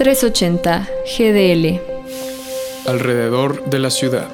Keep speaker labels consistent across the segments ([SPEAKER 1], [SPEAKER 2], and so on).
[SPEAKER 1] 380 GDL.
[SPEAKER 2] Alrededor de la ciudad.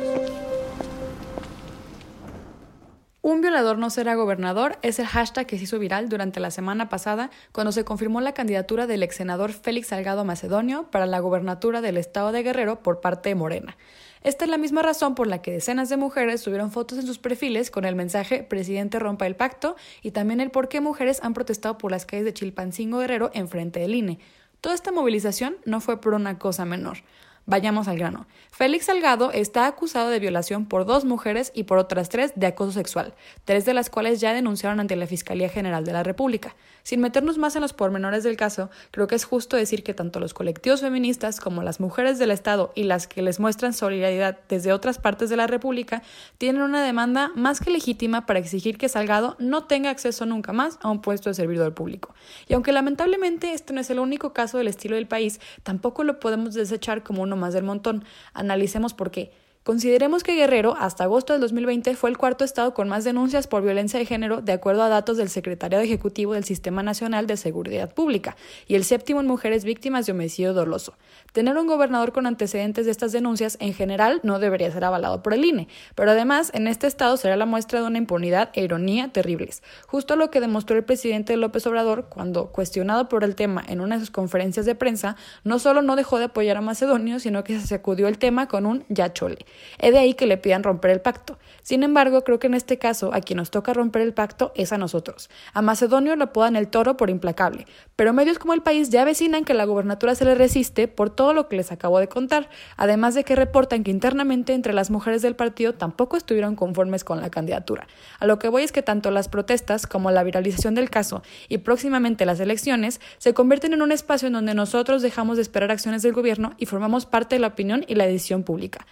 [SPEAKER 3] Un violador no será gobernador es el hashtag que se hizo viral durante la semana pasada cuando se confirmó la candidatura del ex senador Félix Salgado Macedonio para la gobernatura del estado de Guerrero por parte de Morena. Esta es la misma razón por la que decenas de mujeres subieron fotos en sus perfiles con el mensaje Presidente rompa el pacto y también el por qué mujeres han protestado por las calles de Chilpancingo Guerrero en frente del INE. Toda esta movilización no fue por una cosa menor. Vayamos al grano. Félix Salgado está acusado de violación por dos mujeres y por otras tres de acoso sexual, tres de las cuales ya denunciaron ante la Fiscalía General de la República. Sin meternos más en los pormenores del caso, creo que es justo decir que tanto los colectivos feministas como las mujeres del Estado y las que les muestran solidaridad desde otras partes de la República tienen una demanda más que legítima para exigir que Salgado no tenga acceso nunca más a un puesto de servidor público. Y aunque lamentablemente este no es el único caso del estilo del país, tampoco lo podemos desechar como más del montón. Analicemos por qué. Consideremos que Guerrero, hasta agosto del 2020, fue el cuarto estado con más denuncias por violencia de género, de acuerdo a datos del Secretariado Ejecutivo del Sistema Nacional de Seguridad Pública, y el séptimo en mujeres víctimas de homicidio doloso. Tener un gobernador con antecedentes de estas denuncias, en general, no debería ser avalado por el INE, pero además, en este estado será la muestra de una impunidad e ironía terribles. Justo lo que demostró el presidente López Obrador cuando, cuestionado por el tema en una de sus conferencias de prensa, no solo no dejó de apoyar a Macedonio, sino que se sacudió el tema con un ya chole. Es de ahí que le pidan romper el pacto. Sin embargo, creo que en este caso a quien nos toca romper el pacto es a nosotros. A Macedonio lo apodan el toro por implacable, pero medios como el país ya vecinan que la gobernatura se le resiste por todo lo que les acabo de contar, además de que reportan que internamente entre las mujeres del partido tampoco estuvieron conformes con la candidatura. A lo que voy es que tanto las protestas como la viralización del caso y próximamente las elecciones se convierten en un espacio en donde nosotros dejamos de esperar acciones del gobierno y formamos parte de la opinión y la decisión pública.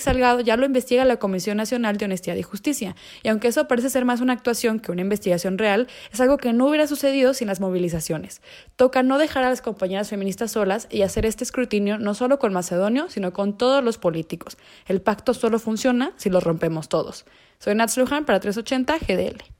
[SPEAKER 3] Salgado ya lo investiga la Comisión Nacional de Honestidad y Justicia, y aunque eso parece ser más una actuación que una investigación real, es algo que no hubiera sucedido sin las movilizaciones. Toca no dejar a las compañeras feministas solas y hacer este escrutinio no solo con Macedonio, sino con todos los políticos. El pacto solo funciona si lo rompemos todos. Soy Nats Luján para 380 GDL.